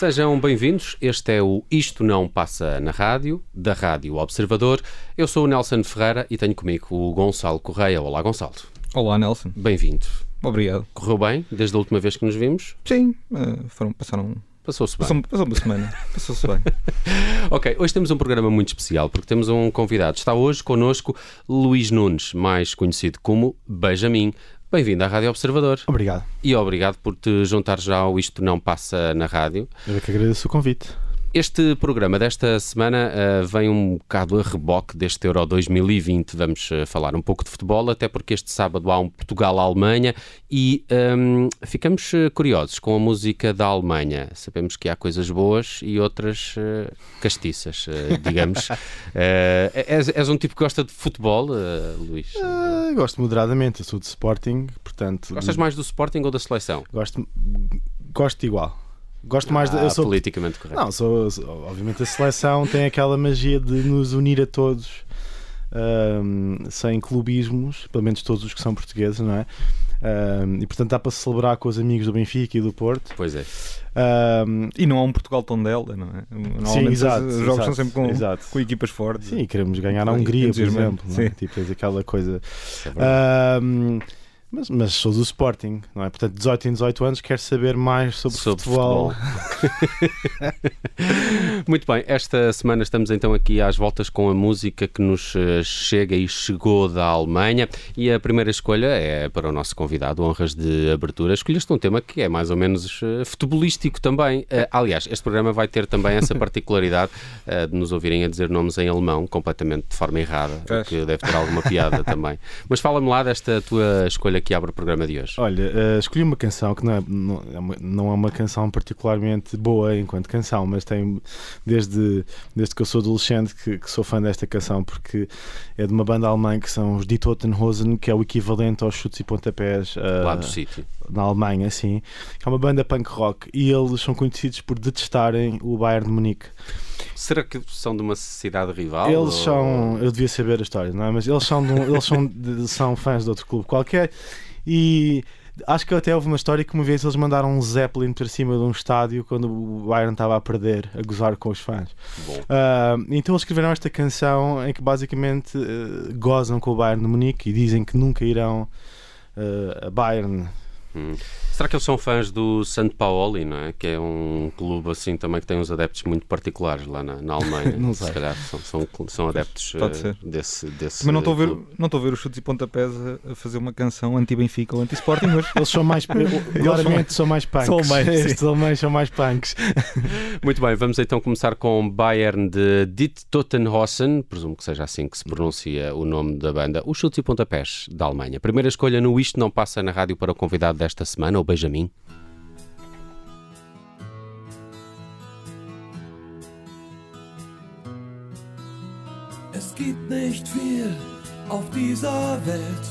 Sejam bem-vindos. Este é o Isto Não Passa na Rádio, da Rádio Observador. Eu sou o Nelson Ferreira e tenho comigo o Gonçalo Correia. Olá, Gonçalo. Olá, Nelson. Bem-vindo. Obrigado. Correu bem desde a última vez que nos vimos? Sim, uh, foram, passaram. Passou-se bem. Passou, passou uma semana. Passou-se bem. ok, hoje temos um programa muito especial porque temos um convidado. Está hoje connosco Luís Nunes, mais conhecido como Benjamin. Bem-vindo à Rádio Observador. Obrigado. E obrigado por te juntar já ao Isto Não Passa na Rádio. Eu é que agradeço o convite. Este programa desta semana uh, vem um bocado a reboque deste Euro 2020. Vamos uh, falar um pouco de futebol, até porque este sábado há um Portugal-Alemanha e um, ficamos uh, curiosos com a música da Alemanha. Sabemos que há coisas boas e outras castiças, digamos. és, és, um tipo que gosta de futebol, Luís? gosto moderadamente, eu sou de Sporting, portanto... Gostas mais do Sporting ou da seleção? Gosto, gosto igual. Gosto ah, mais de. Eu sou politicamente correto. Não, sou, sou, obviamente a seleção tem aquela magia de nos unir a todos. Um, sem clubismos, pelo menos todos os que são portugueses, não é? Um, e portanto dá para celebrar com os amigos do Benfica e do Porto. Pois é. Um, e não há um Portugal dela, não é? Sim, exato, os jogos exato, são sempre com, exato. com equipas fortes. Sim, queremos ganhar a Hungria, por exemplo. Não é? Tipo, aquela coisa. É mas, mas sou do Sporting, não é? Portanto, 18 em 18 anos, quero saber mais sobre, sobre futebol. futebol. Muito bem, esta semana estamos então aqui às voltas com a música que nos eh, chega e chegou da Alemanha. E a primeira escolha é para o nosso convidado, honras de abertura. Escolheste um tema que é mais ou menos uh, futebolístico também. Uh, aliás, este programa vai ter também essa particularidade de nos ouvirem a dizer nomes em alemão, completamente de forma errada, que deve ter alguma piada também. Mas fala-me lá desta tua escolha que abre o programa de hoje? Olha, uh, escolhi uma canção que não é, não, é uma, não é uma canção particularmente boa enquanto canção, mas tem desde, desde que eu sou adolescente que, que sou fã desta canção porque é de uma banda alemã que são os Die Totenhosen, que é o equivalente aos chutes e pontapés uh, lá do sítio na Alemanha, que é uma banda punk rock e eles são conhecidos por detestarem o Bayern de Munique. Será que são de uma cidade rival? Eles ou... são, eu devia saber a história, não é? Mas eles são, de, eles são, de, são fãs de outro clube qualquer e acho que até houve uma história que uma vez eles mandaram um Zeppelin para cima de um estádio quando o Bayern estava a perder, a gozar com os fãs. Uh, então eles escreveram esta canção em que basicamente uh, gozam com o Bayern de Munique e dizem que nunca irão uh, a Bayern Hum. Será que eles são fãs do St. Pauli, não é? Que é um clube assim também que tem uns adeptos muito particulares lá na, na Alemanha. não sei. Se calhar são, são, são adeptos uh, desse, desse. Mas não estou a ver, não estou a ver os chutes e pontapés a, fazer uma canção anti-Benfica ou anti-Sporting, mas eles são mais claramente são mais punks. São mais, Estes alemães são mais punks. muito bem, vamos então começar com Bayern de Dit Tottenhausen, presumo que seja assim que se pronuncia o nome da banda, os chutes e pontapés da Alemanha. Primeira escolha no Isto Não Passa na Rádio para o convidado desta semana, o Benjamin? Es gibt nicht viel auf dieser Welt,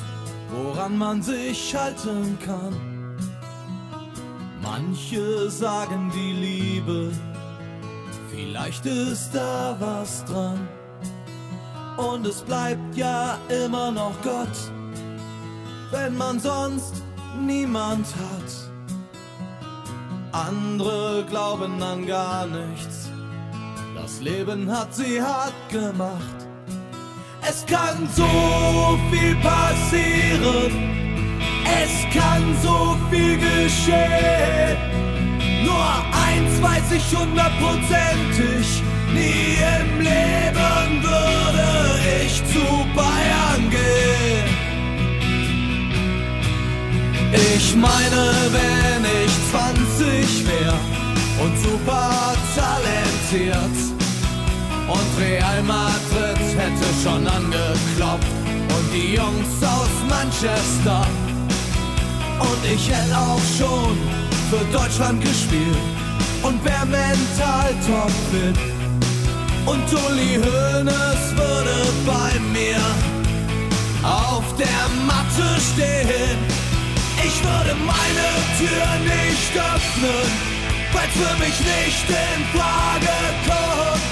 woran man sich halten kann. Manche sagen die Liebe, vielleicht ist da was dran. Und es bleibt ja immer noch Gott, wenn man sonst niemand hat. Andere glauben an gar nichts. Das Leben hat sie hart gemacht. Es kann so viel passieren. Es kann so viel geschehen. Nur eins weiß ich hundertprozentig. Nie im Leben würde ich zu Bayern gehen. Ich meine, wenn ich 20 wär und super talentiert und Real Madrid hätte schon angeklopft und die Jungs aus Manchester und ich hätte auch schon für Deutschland gespielt und wär mental topfit und Uli Hoeneß würde bei mir auf der Matte stehen ich würde meine Tür nicht öffnen, weil für mich nicht in Frage kommt,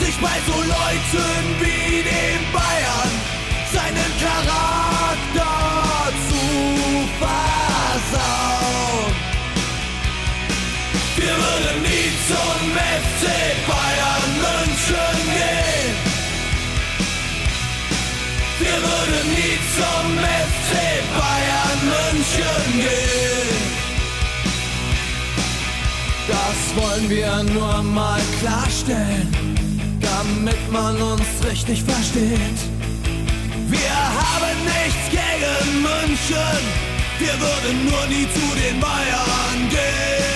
sich bei so Leuten wie den Bayern seinen Charakter zu versauen. Wir würden nie zum FC Bayern München gehen. Wir würden nie zum FC Bayern München gehen. Das wollen wir nur mal klarstellen, damit man uns richtig versteht. Wir haben nichts gegen München, wir würden nur nie zu den Bayern gehen.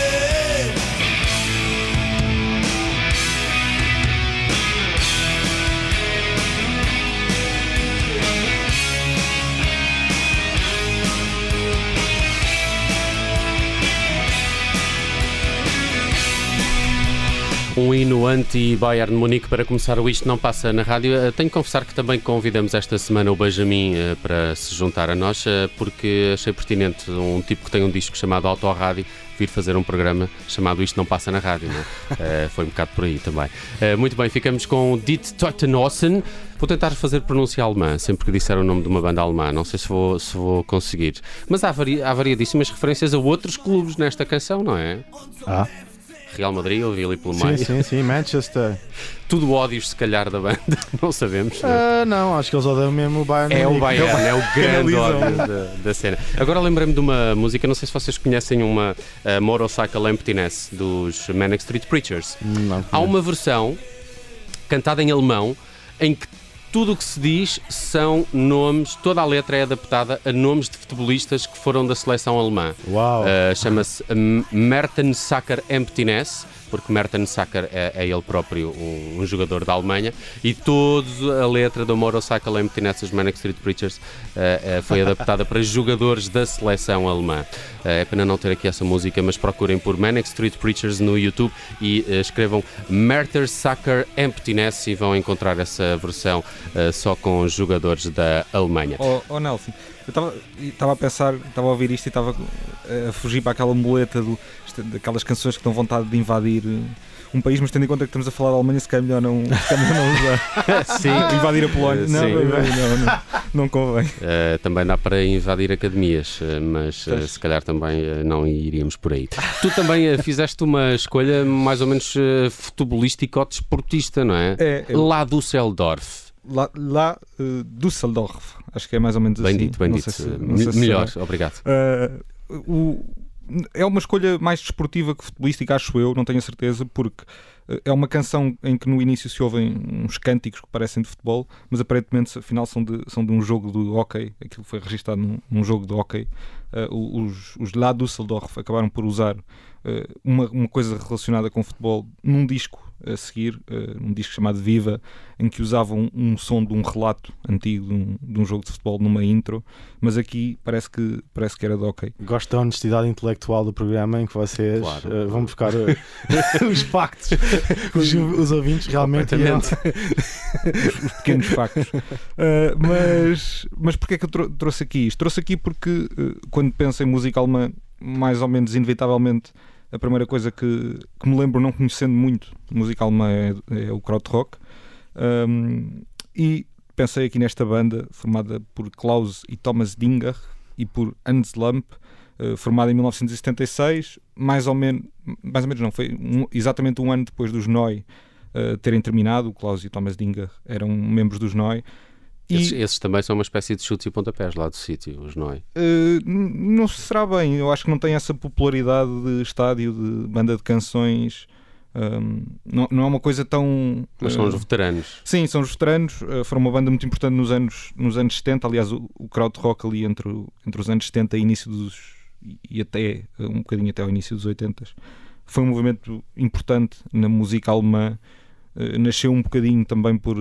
Um hino anti-Bayern de Munique para começar o Isto Não Passa na Rádio. Eh, Tenho que confessar que também convidamos esta semana o Benjamin eh, para se juntar a nós, eh, porque achei pertinente um tipo que tem um disco chamado Autorádio vir fazer um programa chamado Isto Não Passa na Rádio. Não é? Foi um bocado por aí também. Muito bem, ficamos com o Dit Totenossen. Vou tentar fazer pronúncia alemã, sempre que disser o nome de uma banda alemã. Não sei se vou, se vou conseguir. Mas há, vari, há variadíssimas referências a outros clubes nesta canção, não é? Ah, Real Madrid, ouvi ali pelo sim, meio. sim, sim, Manchester. Tudo ódios, se calhar, da banda. Não sabemos. não? Ah, não, acho que eles odeiam mesmo o Bayern. É o. Bayern, é o grande ódio da, da cena. Agora lembrei-me de uma música, não sei se vocês conhecem uma uh, Motorcycle Emptiness dos Manic Street Preachers. Não, Há uma versão cantada em alemão em que tudo o que se diz são nomes, toda a letra é adaptada a nomes de futebolistas que foram da seleção alemã. Uau. Uh, Chama-se Mertensacker Emptiness, porque Mertensacker é, é ele próprio um, um jogador da Alemanha, e toda a letra do Motorcycle Emptiness dos Manic Street Preachers uh, uh, foi adaptada para jogadores da seleção alemã. Uh, é pena não ter aqui essa música, mas procurem por Manic Street Preachers no YouTube e escrevam Mertensacker Emptiness e vão encontrar essa versão só com jogadores da Alemanha. Oh, oh, Nelson, eu estava a pensar, estava a ouvir isto e estava a fugir para aquela muleta do, daquelas canções que dão vontade de invadir eh, um país, mas tendo em conta que estamos a falar da Alemanha, se calhar melhor não, se calhar melhor não usar. Sim. invadir a Polónia. Não, não, não, não, convém. Uh, também dá para invadir academias, uh, mas uh, se calhar também uh, não iríamos por aí. tu também fizeste uma escolha mais ou menos futebolística ou desportista, não é? É, é Lá do Düsseldorf. lá, lá eh, Düsseldorf, acho que é mais ou menos Bem assim. dito, bem dito. se- sei se melhor, será. obrigado. O- é uma escolha mais desportiva que futebolística, acho eu, não tenho a certeza, porque uh, é uma canção em que no início se ouvem uns cânticos que parecem de futebol, mas aparentemente afinal são de, são de um jogo de hockey, aquilo foi registado num, num jogo de hockey. Uh, os, os lá Düsseldorf acabaram por usar uh, uma, uma coisa relacionada com futebol num disco a seguir, uh, um disco chamado Viva, em que usavam um, som de um relato antigo de um, de um jogo de futebol numa intro, mas aqui parece que, parece que era de hockey. Gosto da honestidade intelectual do programa em que vocês Claro. eh, vão buscar eh, os factos. Os, os ouvintes realmente iam- os pequenos factos. Uh, mas, mas porquê é que eu trou- trouxe aqui isto? Trouxe aqui porque uh, quando penso em música alemã, mais ou menos inevitavelmente, a primeira coisa que, que me lembro, não conhecendo muito música alemã, é, é o krautrock. Um, e pensei aqui nesta banda formada por Klaus e Thomas Dinger e por Hans Lamp, uh, formada em 1976, mais ou menos, mais ou menos não, foi um- exatamente um ano depois dos Noi uh, terem terminado. O Klaus e Thomas Dinger eram membros dos Noi. E, Esses, esses também são uma espécie de chutes e pontapés lá do sítio, os Noi. Uh, n- não será bem, eu acho que não tem essa popularidade de estádio, de banda de canções. um, não, não é uma coisa tão. Mas são uh, os veteranos. Sim, são os veteranos. uh, foram uma banda muito importante nos anos, nos anos 70. Aliás, o, o krautrock ali entre, entre os anos 70 e início dos. e até um bocadinho até ao início dos 80 foi um movimento importante na música alemã. Uh, nasceu um bocadinho também por.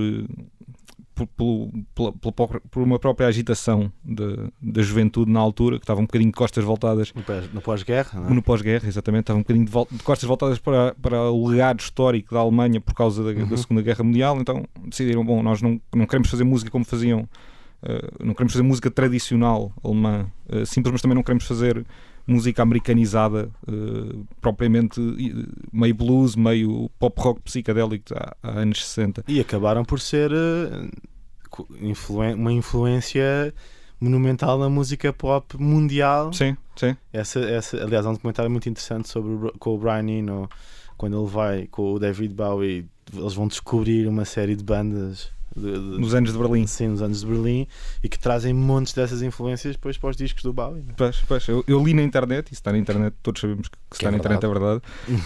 Uh, por, própria- por uma própria agitação da, da juventude na altura, que estava um bocadinho de costas voltadas no pós- no pós-guerra. não é? no pós-guerra, exatamente, estava um bocadinho de, de costas voltadas para, para o legado histórico da Alemanha por causa da, da Segunda Guerra Mundial, então decidiram, bom, nós não, não queremos fazer música como faziam, eh, não queremos fazer música tradicional alemã, eh, simples, mas também não queremos fazer música americanizada, uh, propriamente meio blues, meio pop rock psicadélico há, há anos 60. E acabaram por ser uma influência monumental na música pop mundial. Sim, sim. Essa, essa, aliás, há um documentário muito interessante sobre com o Brian Eno, quando ele vai com o David Bowie, eles vão descobrir uma série de bandas de, de, nos anos de Berlim. Sim, nos anos de Berlim e que trazem montes dessas influências depois para os discos do Bowie. Né? Pois, pois, eu, eu, li na internet, e está na internet, todos sabemos que, que, que está é na internet, é verdade,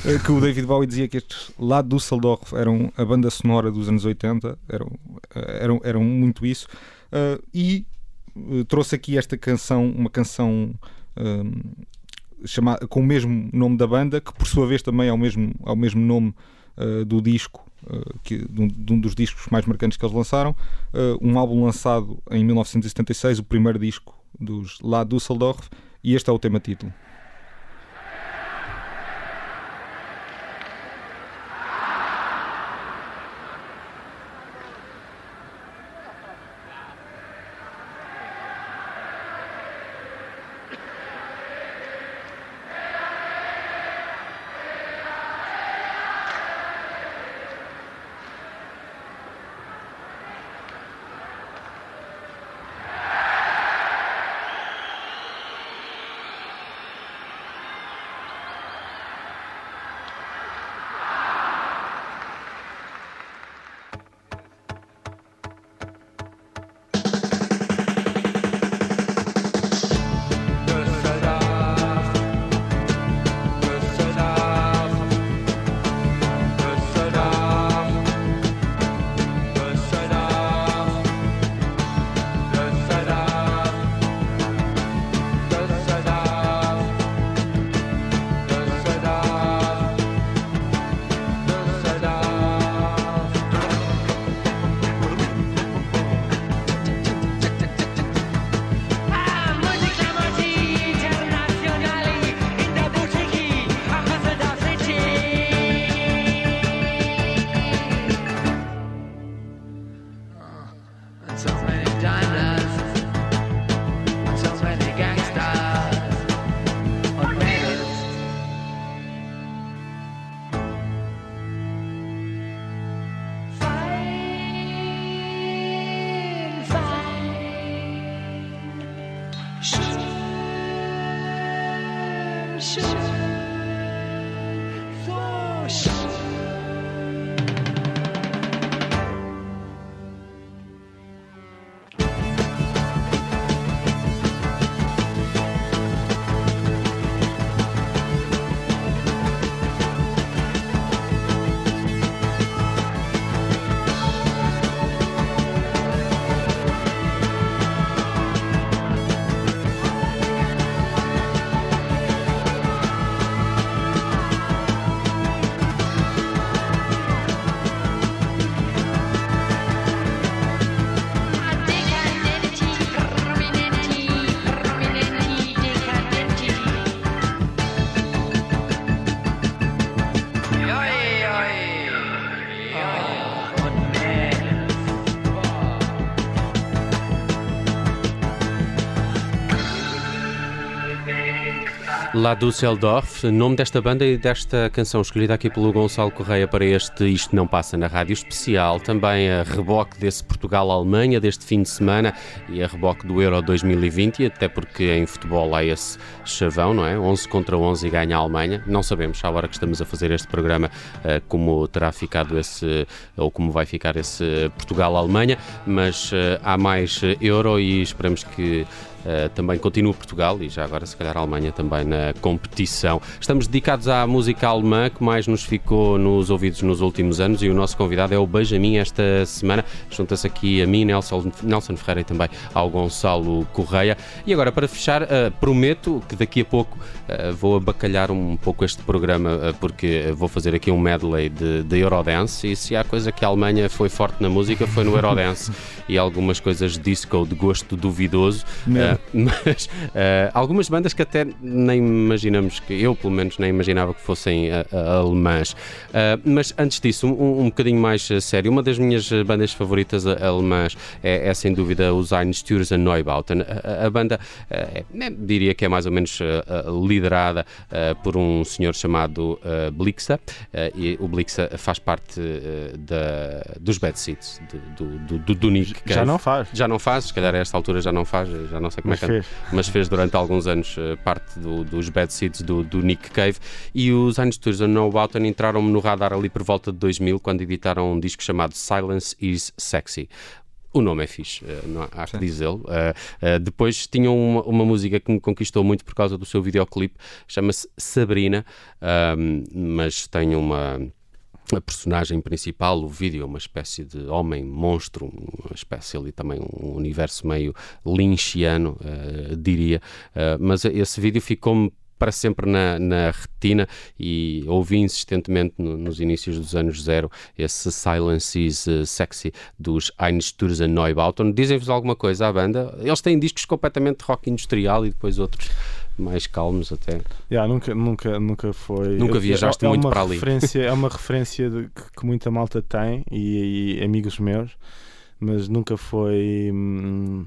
eh, que o David Bowie dizia que estes lá do Düsseldorf eram a banda sonora dos anos 80, eram, eh, eram, eram muito isso. Uh, e uh, trouxe aqui esta canção, uma canção. Uh, chamada, com o mesmo nome da banda, que por sua vez também é o mesmo, é o mesmo nome do disco que, de um, de, um, dos discos mais marcantes que eles lançaram. Uh, um álbum lançado em 1976, o primeiro disco dos La Düsseldorf, e este é o tema título. Lá do Düsseldorf, nome desta banda e desta canção escolhida aqui pelo Gonçalo Correia para este Isto Não Passa na Rádio Especial, também a reboque desse Portugal-Alemanha deste fim de semana e a reboque do Euro 2020, até porque em futebol há esse chavão, não é? 11 contra 11 e ganha a Alemanha. Não sabemos, à hora que estamos a fazer este programa, eh, como terá ficado esse, ou como vai ficar esse Portugal-Alemanha, mas eh, há mais Euro e esperamos que Uh, também continua Portugal e já agora, se calhar, a Alemanha também na competição. Estamos dedicados à música alemã que mais nos ficou nos ouvidos nos últimos anos e o nosso convidado é o Benjamin esta semana. Junta-se aqui a mim, Nelson, Nelson Ferreira e também ao Gonçalo Correia. E agora, para fechar, uh, prometo que daqui a pouco uh, vou abacalhar um pouco este programa porque vou fazer aqui um medley de, de Eurodance e se há coisa que a Alemanha foi forte na música foi no Eurodance e algumas coisas disco de gosto duvidoso. Uh, mas uh, algumas bandas que até nem imaginamos que eu, pelo menos, nem imaginava que fossem alemãs. mas antes disso, um, um bocadinho mais sério, uma das minhas bandas favoritas alemãs é, é sem dúvida os Einstürzen Neubauten. A, a banda é, diria que é mais ou menos liderada por um senhor chamado Blixa, e o Blixa faz parte da, dos Bad Seeds, do, do, do, do Nick. Já não faz. Já não faz, se calhar a esta altura já não faz, já não sei mas fez. mas fez durante alguns anos uh, parte do, dos Bad Seeds do, do, Nick Cave. E os Einstürzen No Boughton entraram-me no radar ali por volta de 2000, quando editaram um disco chamado Silence is Sexy. O nome é fixe, eh, não há que dizê-lo. Uh, uh, depois tinham uma, uma, música que me conquistou muito por causa do seu videoclipe, chama-se Sabrina, mas tem uma a personagem principal, o vídeo, é uma espécie de homem monstro, uma espécie ali também um universo meio lynchiano, uh, diria. Uh, mas esse vídeo ficou-me para sempre na, na, retina e ouvi insistentemente no, nos inícios dos anos zero esse Silence is uh, Sexy dos Einstürzen Neubauten. Dizem-vos alguma coisa à banda? Eles têm discos completamente rock industrial e depois outros mais calmos até. Yeah, nunca, nunca, nunca foi. Nunca viajaste é, muito é para ali. é uma referência de, que, que, muita malta tem e, e, amigos meus, mas nunca foi. Hum,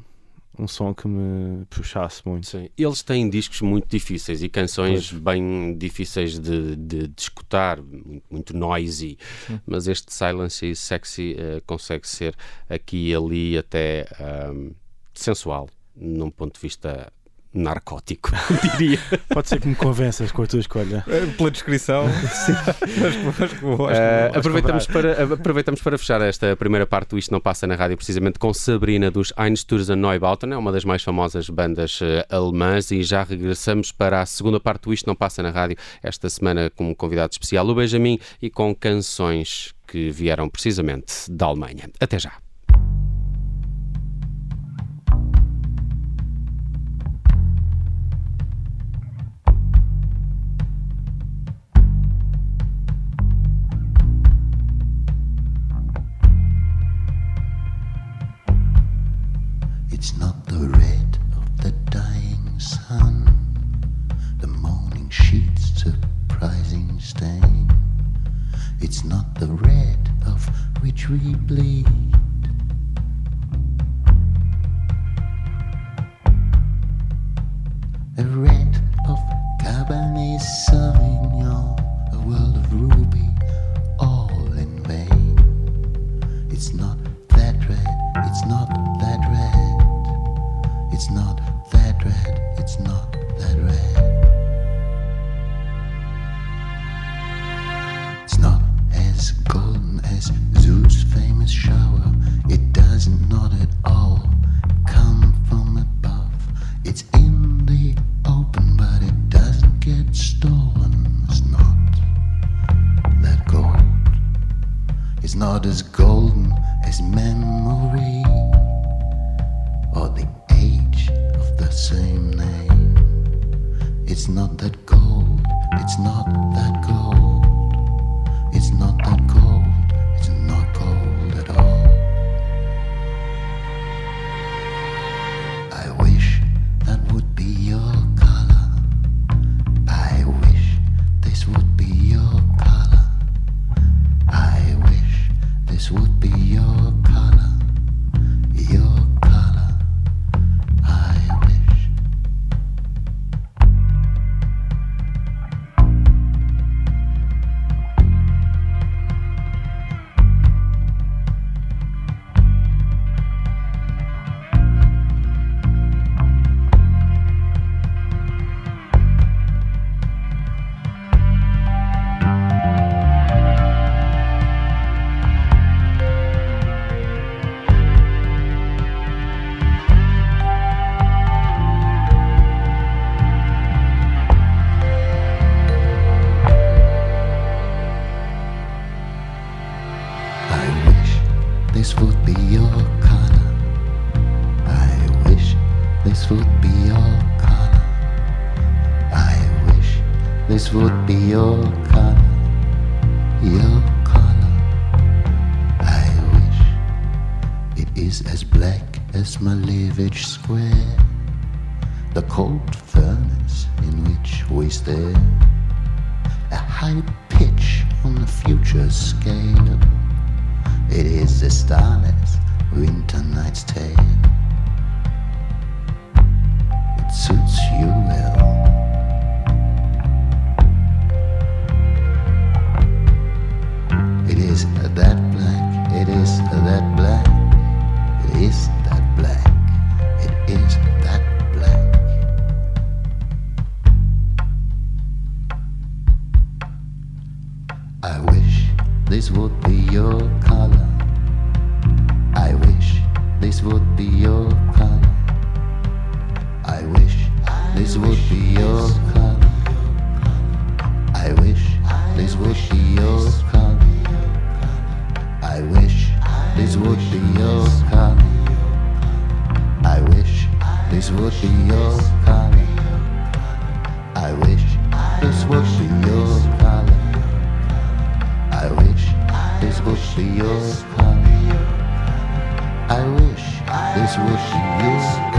um som que me puxasse muito. Sim. Eles têm discos muito difíceis e canções pois. bem difíceis de, de, de escutar, muito, muito noisy, Sim. mas este Silence e Sexy uh, consegue ser aqui e ali até um, sensual, num ponto de vista narcótico, diria. Pode ser que me convenças com a tua escolha. É, pela descrição, sim. uh, aproveitamos, para, aproveitamos para fechar esta primeira parte do Isto Não Passa na Rádio, precisamente com Sabrina dos Einstürzen Neubauten, é uma das mais famosas bandas uh, alemãs, e já regressamos para a segunda parte do Isto Não Passa na Rádio, esta semana com um convidado especial, o Benjamin, e com canções que vieram precisamente da Alemanha. Até já. Not as golden as memory or the age of the same name. It's not that as black as Malevich Square. the cold furnace in which we stare, a high pitch on the future scale. It is the starless winter night's tale. It suits you well. It is that black, it is that black, it is that black, it is that black. I wish this would be your color. I wish this would be your color. I wish this would be your color. I wish this would be your would be your. I wish this would be your color. I wish this would be your color. I wish this would be your color. I wish this would be your color.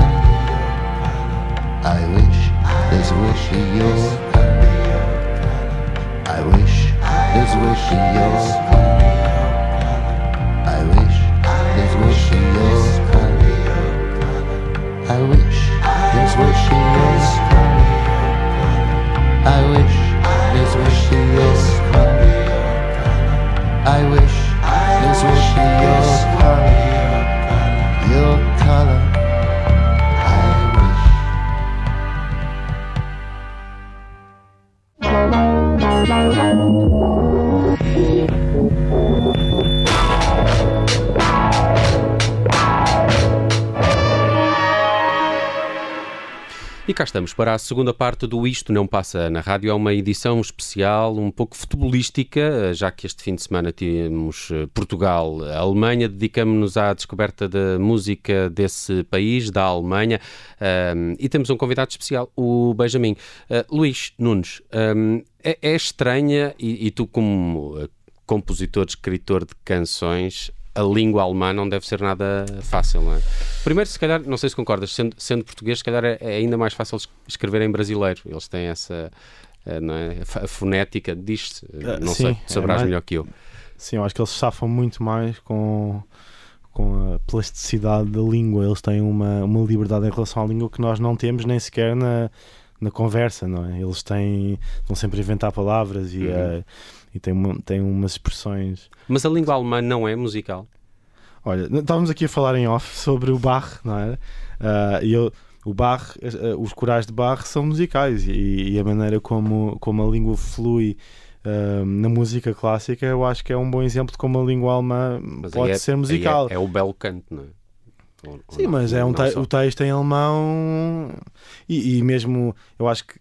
Estamos para a segunda parte do Isto Não Passa na Rádio. É uma edição especial, um pouco futebolística, já que este fim de semana tínhamos eh, Portugal, Alemanha. Dedicamos-nos à descoberta da música desse país, da Alemanha. Ahm, e temos um convidado especial, o Benjamin. Ah, Luís Nunes, ahm, é, é estranha, e, e tu, como eh, compositor, escritor de canções, a língua alemã não deve ser nada fácil, não é? Primeiro, se calhar, não sei se concordas, sendo, sendo português, se calhar é, é ainda mais fácil es- escrever em brasileiro. Eles têm essa, eh, não é? a fonética, diz Ah, não sim, sei, é saberás mais- melhor que eu. Sim, eu acho que eles safam muito mais com, com a plasticidade da língua. Eles têm uma, uma liberdade em relação à língua que nós não temos nem sequer na, na conversa, não é? Eles têm, estão sempre a inventar palavras e, Uhum. E têm, uma- têm umas expressões. Mas a língua alemã não é musical. Olha, estávamos aqui a falar em off sobre o Bach, não é? Ah, e eu, o Bach, eh, os corais de Bach são musicais e, e a maneira como, como a língua flui ah, na música clássica, eu acho que é um bom exemplo de como a língua alemã Mas pode é, ser aí musical. É, é o belo canto, não é? Ou- ou Sim, não- mas é um te- só. o texto em alemão e, e mesmo eu acho que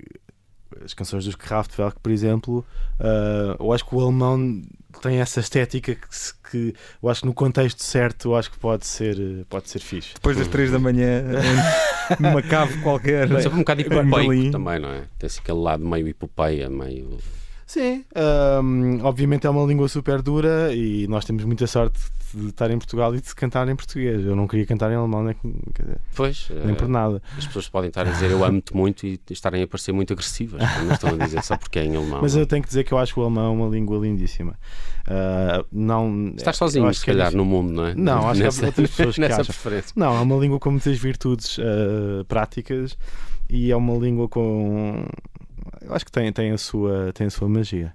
as canções dos Kraftwerk, por exemplo, ah, eu acho que o alemão tem essa estética que, se- que eu acho que no contexto certo eu acho que pode ser, pode ser fixe. Depois das 3 da manhã, numa cave qualquer. Mas é um bocado hipopeico também, não é? Tem-se aquele lado meio hipopeia, meio. Sim, ahm, obviamente é uma língua super dura e nós temos muita sorte de estar em Portugal e de se cantar em português. Eu não queria cantar em alemão, nem, quer dizer, Pois, nem eh, por nada. as pessoas podem estar a dizer eu amo-te muito e estarem a parecer muito agressivas, como estão a dizer só porque é em alemão. Mas não é? eu tenho que dizer que eu acho que o alemão é uma língua lindíssima. Ah, não, Estás sozinho, se é calhar, difícil. no mundo, não é? Não, acho que há outras pessoas que nessa acham. preferência. Não, é uma língua com muitas virtudes ah, práticas e é uma língua com. Eu acho que tem, tem, a, sua, tem a sua magia.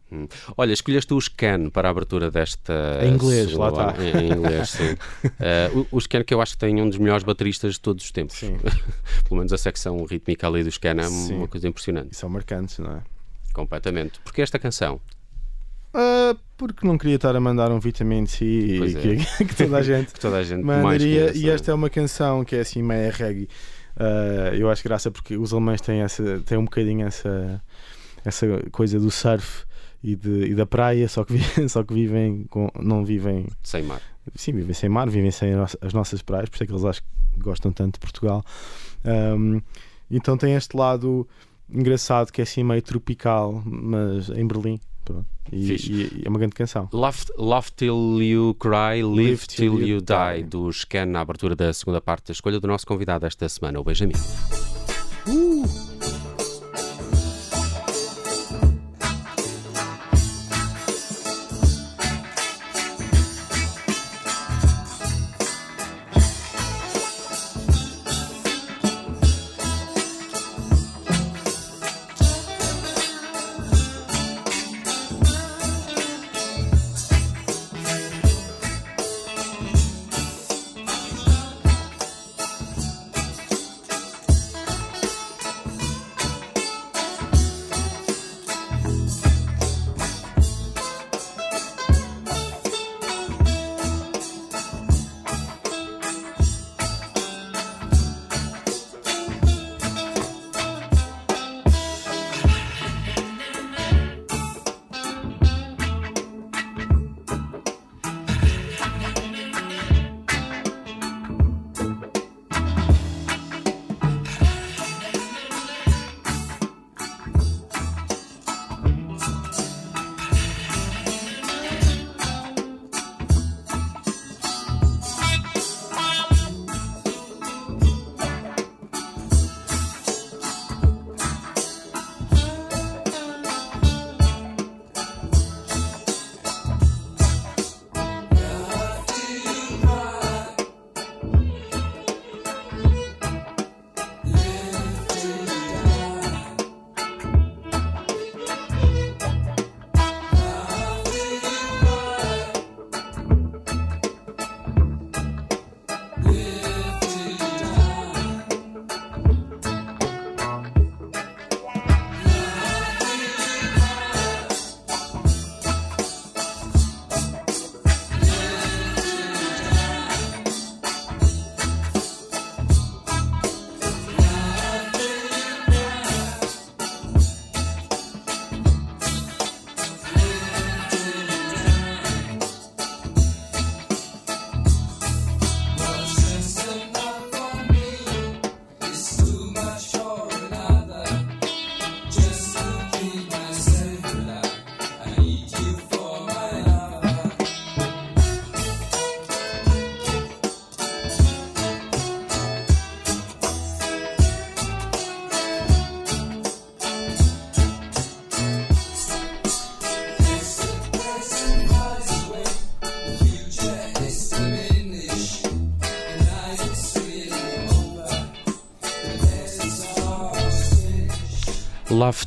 Olha, escolheste o Scan para a abertura desta. Em inglês, lá está. Em, em inglês, sim. Eh, o, o Scan que eu acho que tem um dos melhores bateristas de todos os tempos. Pelo menos a secção rítmica ali do Scan é Sim. uma coisa impressionante. e são marcantes, não é? Completamente. Porque esta canção? Ah, porque não queria estar a mandar um vitamin C é. que, que toda a gente Que toda a gente mandaria. E é? esta é uma canção que é assim meia reggae. Ah, eu acho graça porque os alemães têm, essa, têm um bocadinho essa, essa coisa do surf e, de, e da praia, só que, vi- só que vivem com, não vivem Sem mar. sim, vivem sem mar, vivem sem as nossas praias, por isso é que eles acho que gostam tanto de Portugal. Ahm, então tem este lado engraçado que é assim meio tropical, mas em Berlim. Pronto. E, e- e é uma grande canção. Love, Love Till You Cry, Live, Live Till, Till You You Die, Die. do Scan, na abertura da segunda parte da escolha do nosso convidado esta semana, o Benjamin. Love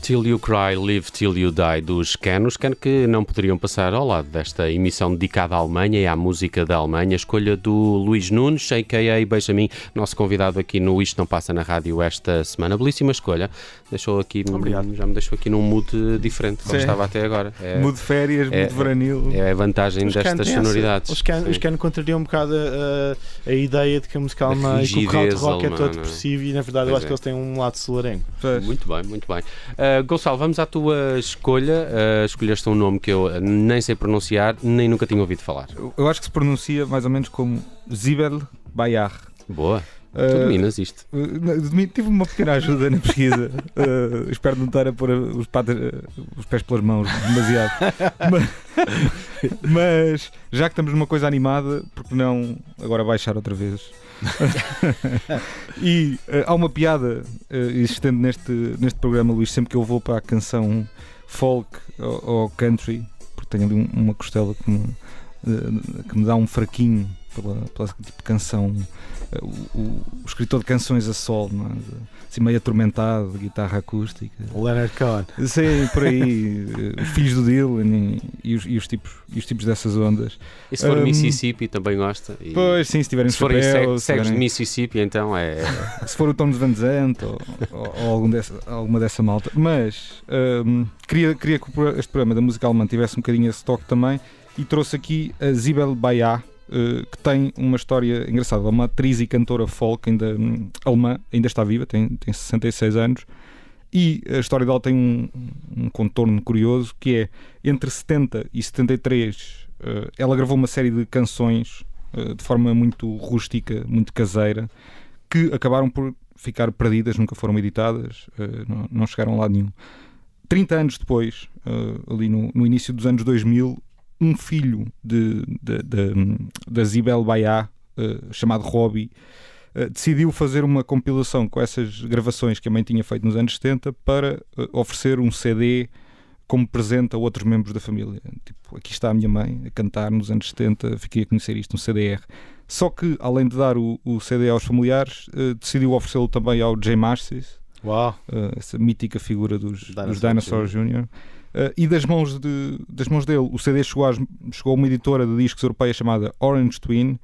Till You Cry, Live Till You Die dos Ken. Os Ken que não poderiam passar ao lado desta emissão dedicada à Alemanha e à música da Alemanha. Escolha do Luís Nunes, a.k.a. Benjamin, nosso convidado aqui no Isto Não Passa na Rádio esta semana. Belíssima escolha. Deixou aqui, Obrigado. já me deixou aqui num mood diferente, como Sim. estava até agora. É, Mude férias, é- mude veranil. é a vantagem Os destas essa- sonoridades. Os Sim. os contrariam um bocado a, a- ideia de que a música alemã e que o rigidez krautrock é alemã, todo é? depressivo e na verdade eu Pois acho é. que eles têm um lado solarengo. Muito bem, muito bem. Uh, Gonçalo, vamos à tua escolha. Uh, escolheste um nome que eu nem sei pronunciar, nem nunca tinha ouvido falar. Eu- acho que se pronuncia mais ou menos como Zibel Bayar. Boa. tu Uh, dominas isto. Uh, Tive uma pequena ajuda na pesquisa. Uh, espero não estar a pôr os, patas- os pés pelas mãos demasiado. mas, mas, já que estamos numa coisa animada, porque não agora baixar outra vez? e uh, há uma piada uh, existente neste, neste programa, Luís, sempre que eu vou para a canção folk ou, ou country, porque tenho ali um- uma costela que me, uh, que me dá um fraquinho pela, pela tipo canção o, o- o escritor de canções a sol, não é? Assim meio atormentado, de guitarra acústica. O Leonard Cohen. Sei, por aí, eh, os filhos do Dylan e, e os, e os tipos, e os tipos dessas ondas. E se for Um, Mississippi, também gosta. E Pois, sim, se tiverem se forem cegos se, cegos de tiverem- Mississippi, então é. se for o Tom de Van Zandt ou, ou- ou algum dessa, alguma dessa malta. Mas hum, queria, queria que este programa da música alemã tivesse um bocadinho esse toque também e trouxe aqui a Zibel Bayá, eh, que tem uma história engraçada. Uma atriz e cantora folk ainda hum, alemã, ainda está viva, tem, tem 66 anos. E a história dela tem um, um contorno curioso que é entre 70 e 73 eh, ela gravou uma série de canções eh, de forma muito rústica, muito caseira, que acabaram por ficar perdidas, nunca foram editadas, eh, não, não chegaram a lado nenhum. 30 anos depois, ali no, no início dos anos 2000, um filho de, de, de- da Zibel Bayá, eh, chamado Robbie, uh, decidiu fazer uma compilação com essas gravações que a mãe tinha feito nos anos 70 para uh, oferecer um CD como presente a outros membros da família. Tipo, aqui está a minha mãe a cantar nos anos 70, fiquei a conhecer isto, um CDR. Só que, além de dar o, o CD aos familiares, uh, decidiu oferecê-lo também ao Jay Marcis, Uau! uh, essa mítica figura dos Dinosaur dos Dinosaur Jr. Uh, e das mãos, de, das mãos dele, o CD chegou, às- chegou a uma editora de discos europeia chamada Orange Twin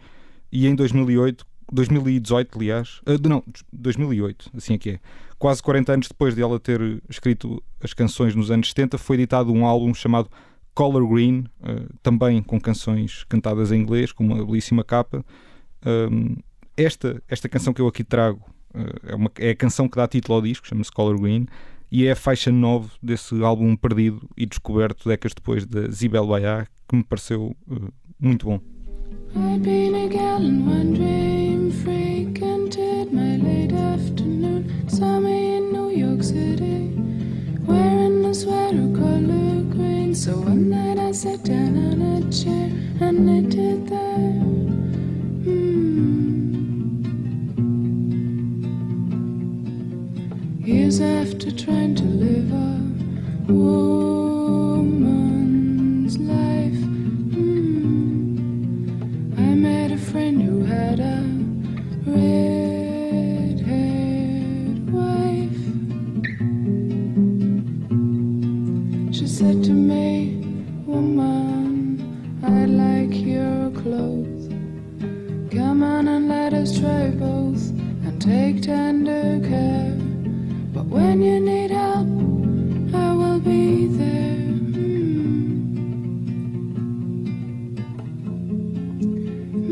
e em 2008, 2018, aliás, uh, não, 2008, assim é que é, quase 40 anos depois de ela ter escrito as canções nos anos 70, foi editado um álbum chamado Color Green, uh, também com canções cantadas em inglês, com uma belíssima capa. Um, esta, esta canção que eu aqui trago é, uma, é a canção que dá título ao disco, chama-se Color Green, e é a faixa 9 desse álbum perdido e descoberto décadas depois da Zibel Bayá, que me pareceu uh, muito bom. Been a gal in one dream, frequented my late afternoon. Saw me in New York City, wearing a sweater color green. So one night I sat down on a chair and knitted there. Years after trying to live a woman's life. Hmm. I met a friend who had a red haired wife. She said to me, Woman, I like your clothes. Come on and let us try both and take tender care. When you need help, I will be there.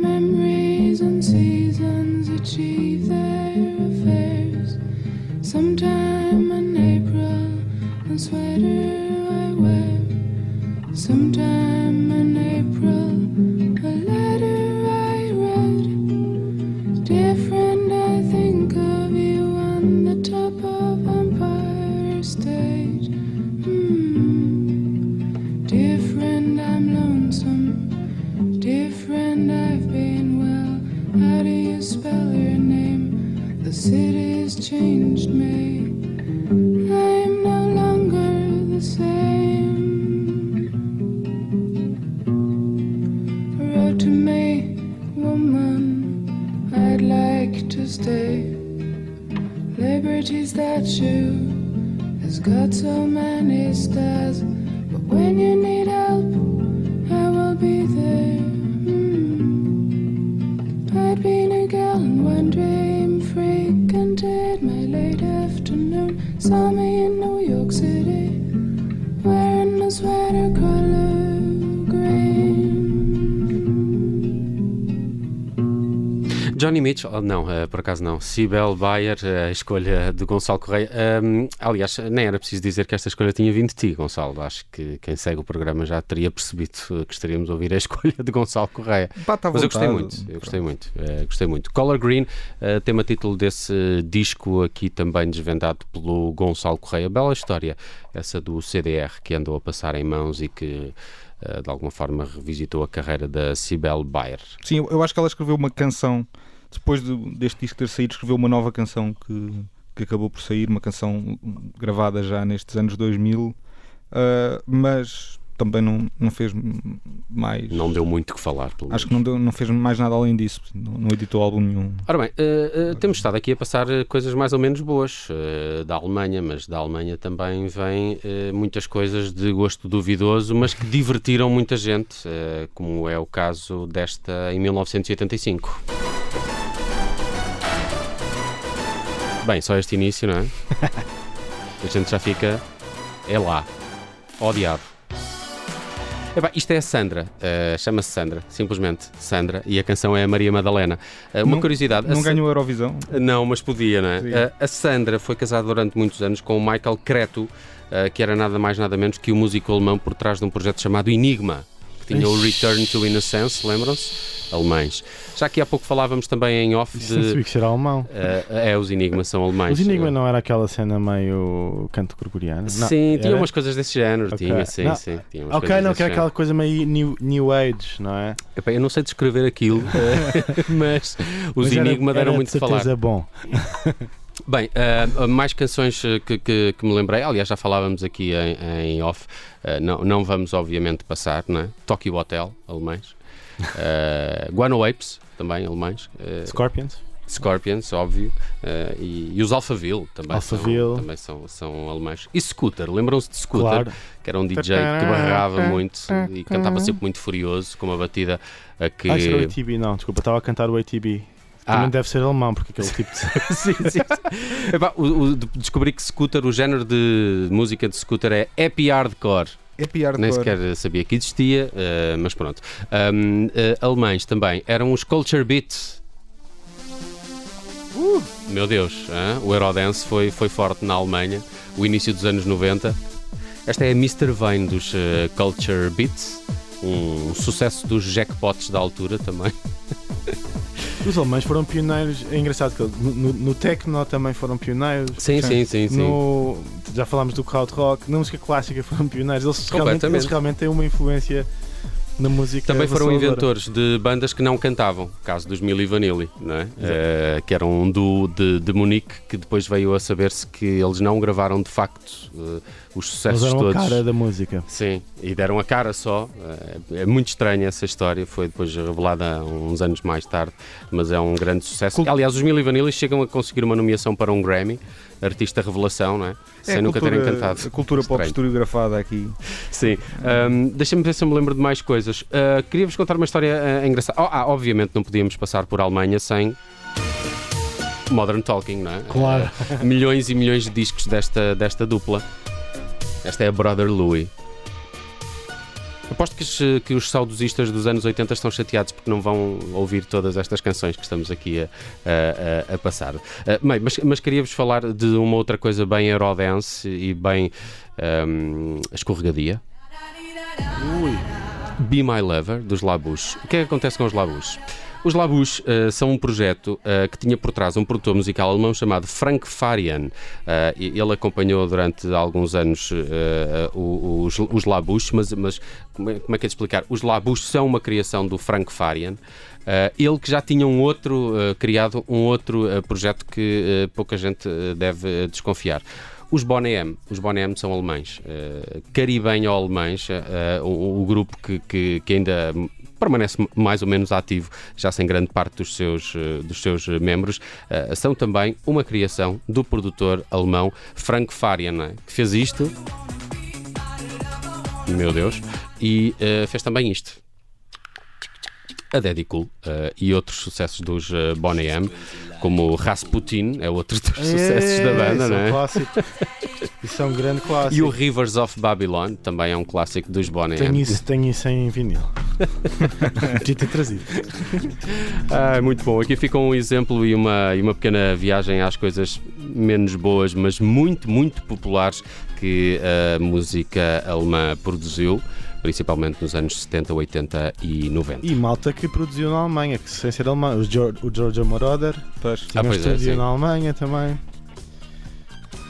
Memories and seasons achieve their affairs. Sometime in April, the sweater Mitchell, oh, não, eh, por acaso não. Cibel Bayer, eh, a escolha de Gonçalo Correia. Ahm, aliás, nem era preciso dizer que esta escolha tinha vindo de ti, Gonçalo. Acho que quem segue o programa já teria percebido que estaríamos a ouvir a escolha de Gonçalo Correia. Bata à Mas eu gostei muito, eu gostei muito, eh, gostei muito. Color Green, eh, tema título desse disco aqui também desvendado pelo Gonçalo Correia. Bela história, essa do CDR que andou a passar em mãos e que de alguma forma revisitou a carreira da Cibel Bayer. Sim, eu acho que ela escreveu uma canção, depois do- deste disco ter saído, escreveu uma nova canção que, que acabou por sair, uma canção gravada já nestes anos 2000, ah, mas também não, não fez mais. Não deu muito que falar, pelo Acho que menos. não, deu- não fez mais nada além disso, não, não editou álbum nenhum. Ora bem, eh, eh, temos estado aqui a passar eh, coisas mais ou menos boas eh, da Alemanha, mas da Alemanha também vêm muitas coisas de gosto duvidoso, mas que divertiram muita gente, como é o caso desta em 1985. Bem, só este início, não é? A gente já fica. É lá. Ó diabo. Epá, isto é a Sandra, eh, chama-se Sandra, simplesmente Sandra, e a canção é a Maria Madalena. Eh, uma Não- curiosidade. Não ganhou a Eurovisão? não, mas podia, não é? Uh, a Sandra foi casada durante muitos anos com o Michael Cretu, uh, que era nada mais nada menos que o músico alemão por trás de um projeto chamado Enigma, que tinha o. Return to Innocence, lembram-se? Alemães. Já que há pouco falávamos também em off Isso não de. que era alemão. eh, é, os Enigmas são alemães. Os Enigma não era aquela cena meio canto gregoriano? Não, Sim, tinha era? umas coisas desse género, Ok. tinha, sim, Não. sim. Tinha umas Ok, não, que género. aquela coisa meio new, new Age, não é? Epá, eu não sei descrever aquilo, eh, mas os Mas era- Enigma deram era muito de falar. bom. Bem, ah, mais canções eh, que, que- que me lembrei, aliás, já falávamos aqui em, em off, Ah, não, não vamos obviamente passar, não é? Tokyo Hotel, alemães. Uh, Guano Apes, também alemães. Scorpions? Scorpions, óbvio. Ah, e, e os Alphaville também, Alphaville. São, também são, são alemães. E Scooter, lembram-se de Scooter? Claro. Que era um DJ que barrava muito e cantava sempre muito furioso, com uma batida a que. Ah, isso era o ATB, não, desculpa, estava a cantar o ATB. Ah. Também deve ser alemão, porque aquele tipo de. sim, sim. sim. Epá, o- o- de- descobri que Scooter, o género de música de Scooter é happy hardcore. É pior Nem sequer sabia que existia, eh, mas pronto. Ahm, eh, alemães também eram os Culture Beats. Meu Deus, hã? o Eurodance foi, foi forte na Alemanha, o início dos anos 90. Esta é a Mr. Vane dos eh, Culture Beats, um sucesso dos jackpots da altura também. Os alemães foram pioneiros. É engraçado que no, no, no techno também foram pioneiros. Sim, sim, sim, sim. No, já falámos do crowd rock, na música clássica foram pioneiros. Eles realmente, eles realmente têm uma influência na música. Também foram inventores de bandas que não cantavam, caso dos Milli Vanilli, não é? Eh, que eram um duo de, de Munique que depois veio a saber-se que eles não gravaram de facto eh, os Eles sucessos eram a todos. cara da música. Sim, e deram a cara só. Eh, É muito estranha essa história, foi depois revelada uns anos mais tarde, mas é um grande sucesso. Cult- Aliás, os Milli Vanilli chegam a conseguir uma nomeação para um Grammy, artista revelação, não é? É Sem nunca cultura, terem cantado. A cultura pop historiografada aqui. Sim. Ahm, Deixa-me ver se eu me lembro de mais coisas. Ah, Queria-vos contar uma história ah, engraçada. Oh, ah, obviamente não podíamos passar por Alemanha sem. Modern Talking, não é? Claro. Ah, milhões e milhões de discos desta, desta dupla. Esta é a Brother Louie. Aposto que os, que os saudosistas dos anos 80 estão chateados porque não vão ouvir todas estas canções que estamos aqui a, a- a- passar. Ah, bem, mas, mas queria-vos falar de uma outra coisa bem Eurodance e bem ahm, escorregadia. Be My Lover, dos Labus. O que é que acontece com os Labus? Os Labus eh, são um projeto eh, que tinha por trás um produtor musical alemão chamado Frank Farian. E ele acompanhou durante alguns anos os, os Labus, mas, mas como, é, como é que é de explicar? Os Labus são uma criação do Frank Farian. Eh, ele que já tinha um outro, eh, criado um outro eh, projeto que pouca gente deve desconfiar. Os Boney M, os Boney M são alemães, uh, caribenho-alemães, o, o grupo que, que- que ainda permanece mais ou menos ativo, já sem grande parte dos seus, eh, dos seus eh, membros, eh, são também uma criação do produtor alemão Frank Farian, é? que fez isto, meu Deus, e fez também isto. A Daddy Cool eh, e outros sucessos dos uh, Boney M, como Rasputin, é outro dos sucessos da banda, isso não é? é? um clássico. Isso é um grande clássico. E o Rivers of Babylon também é um clássico dos Boney Tenho M. isso, tenho isso em vinil. Podia ter trazido. Ah, muito bom. Aqui fica um exemplo e uma, e uma pequena viagem às coisas menos boas, mas muito, muito populares que a música alemã produziu, principalmente nos anos 70, 80 e 90. E malta que produziu na Alemanha, que sem ser alemão. O George, o George Moroder Pois. Ah, pois é, sim. na Alemanha também.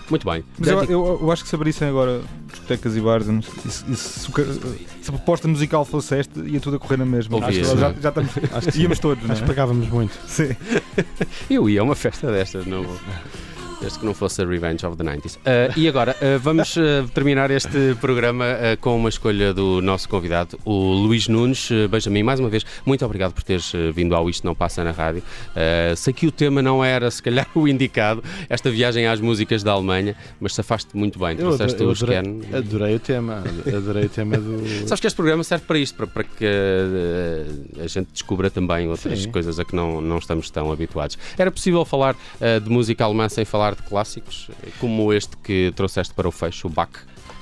Muito bem. Mas eu, eu- eu acho que se abrissem agora discotecas e bares, sei, e se, a proposta musical fosse esta, ia tudo a correr na mesma. Acho que já, não é? já estamos, Acho que íamos todos, não Acho que é? pagávamos muito. Sim. Eu ia a uma festa destas, não vou. Desde que não fosse a Revenge of the 90s. Ah, e agora, ah, vamos ah, terminar este programa com uma escolha do nosso convidado, o Luís Nunes. Uh, Benjamin, mais uma vez, muito obrigado por teres vindo ao Isto Não Passa na Rádio. Sei que o tema não era, se calhar, o indicado, esta viagem às músicas da Alemanha, mas safaste muito bem. Eu Trouxeste adorei, eu os adorei, o tema. Adorei o tema do. Sabes que este programa serve para isto, para, para que a gente descubra também outras Sim. coisas a que não, não estamos tão habituados. Era possível falar de música alemã sem falar de clássicos, como este que trouxeste para o fecho, o Bach?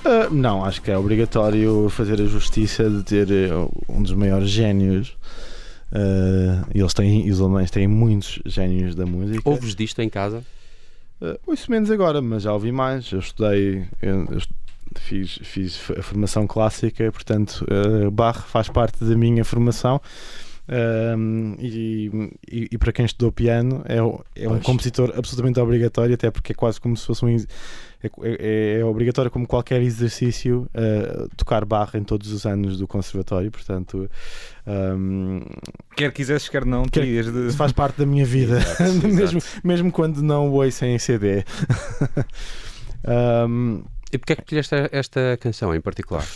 Ah, não, acho que é obrigatório fazer a justiça de ter eh, um dos maiores génios. Ah, eles têm, os alemães têm muitos génios da música. Ouves disto em casa? Uh, ouço menos agora, mas já ouvi mais. Eu estudei, eu, eu fiz, fiz a formação clássica, portanto, uh, Bach faz parte da minha formação. Um, e, e, e, para quem estudou piano é, é um compositor absolutamente obrigatório, até porque é quase como se fosse um. É, é, é obrigatório, como qualquer exercício, uh, tocar barra em todos os anos do conservatório. Portanto, um, quer quisesses, quer não, quer, de... faz parte da minha vida, exato, exato. mesmo, mesmo quando não o ouço em CD. um, e porquê é que escolheste esta canção em particular?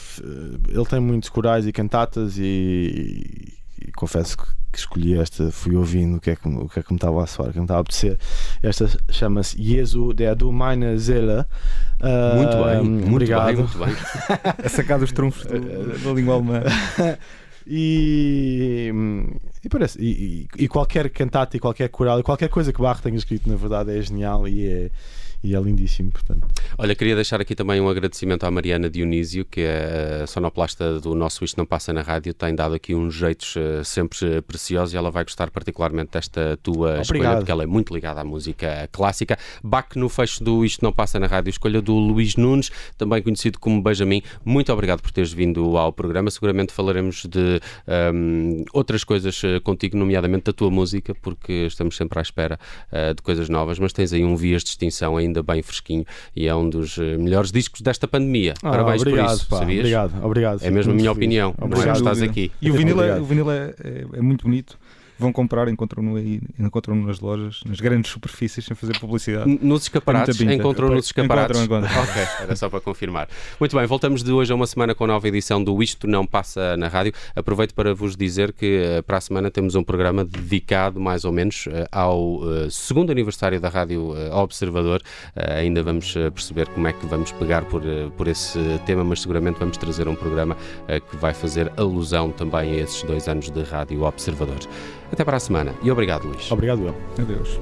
Ele tem muitos corais e cantatas e, e confesso que, que, escolhi esta, fui ouvindo o que é que, o que, é que me estava a soar, o que me estava a apetecer. Esta chama-se Jesu der du meine Seele. Uh, muito bem, muito obrigado. bem, muito bem. a sacar dos trunfos da língua alemã. E, e, parece, e, e, e, qualquer cantata e qualquer coral e qualquer coisa que Bach tenha escrito, na verdade, é genial e é, e é lindíssimo. Portanto. Olha, queria deixar aqui também um agradecimento à Mariana Dionísio, que é a sonoplasta do nosso Isto Não Passa na Rádio, tem dado aqui uns jeitos uh, sempre preciosos e ela vai gostar particularmente desta tua Obrigado. escolha, porque ela é muito ligada à música clássica. Bac no fecho do Isto Não Passa na Rádio, escolha do Luís Nunes, também conhecido como Benjamin. Muito obrigado por teres vindo ao programa. Seguramente falaremos de um, ehm, outras coisas uh, contigo, nomeadamente da tua música, porque estamos sempre à espera uh, de coisas novas, mas tens aí um Vias de Extinção ainda ainda bem fresquinho e é um dos eh, melhores discos desta pandemia. Ah, Parabéns obrigado, por isso, pá, sabias? Obrigado, obrigado. É mesmo a minha opinião, não é? Estás aqui. E o vinil, é, o vinil é, é, é muito bonito vão comprar, encontram-no aí, encontram-no nas lojas, nas grandes superfícies, sem fazer publicidade. Nos escaparates, encontram nos escaparates. Encontram, encontram. ok, era só para confirmar. Muito bem, voltamos de hoje a uma semana com a nova edição do Isto Não Passa na Rádio. Aproveito para vos dizer que uh, para a semana temos um programa dedicado, mais ou menos, uh, ao uh, segundo aniversário da Rádio Observador. ainda vamos perceber como é que vamos pegar por, por esse tema, mas seguramente vamos trazer um programa que vai fazer alusão também a esses dois anos de Rádio Observador. Até para a semana e obrigado, Luís. Obrigado, eu. Adeus.